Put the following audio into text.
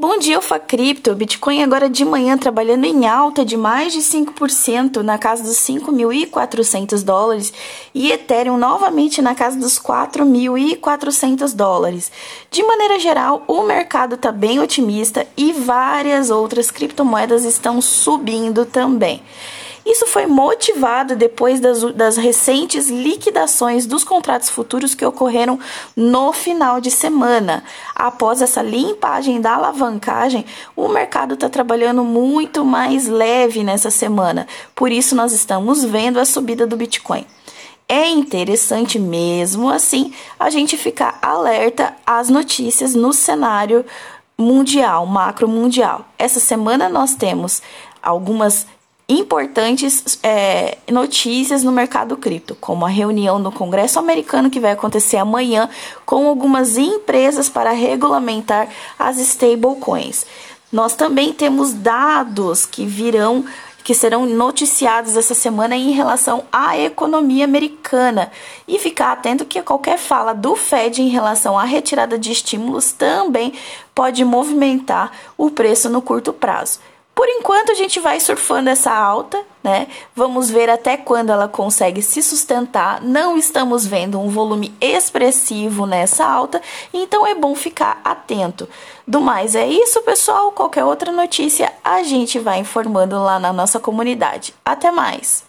Bom dia, Alfa Cripto. Bitcoin agora de manhã trabalhando em alta de mais de 5%, na casa dos 5.400 dólares, e Ethereum novamente na casa dos 4.400 dólares. De maneira geral, o mercado está bem otimista e várias outras criptomoedas estão subindo também. Isso foi motivado depois das, das recentes liquidações dos contratos futuros que ocorreram no final de semana. Após essa limpagem da alavancagem, o mercado está trabalhando muito mais leve nessa semana. Por isso, nós estamos vendo a subida do Bitcoin. É interessante mesmo assim a gente ficar alerta às notícias no cenário mundial, macro mundial. Essa semana nós temos algumas importantes é, notícias no mercado cripto, como a reunião no Congresso americano que vai acontecer amanhã com algumas empresas para regulamentar as stablecoins. Nós também temos dados que virão que serão noticiados essa semana em relação à economia americana e ficar atento que qualquer fala do Fed em relação à retirada de estímulos também pode movimentar o preço no curto prazo. Por enquanto a gente vai surfando essa alta, né? Vamos ver até quando ela consegue se sustentar. Não estamos vendo um volume expressivo nessa alta, então é bom ficar atento. Do mais é isso, pessoal. Qualquer outra notícia a gente vai informando lá na nossa comunidade. Até mais.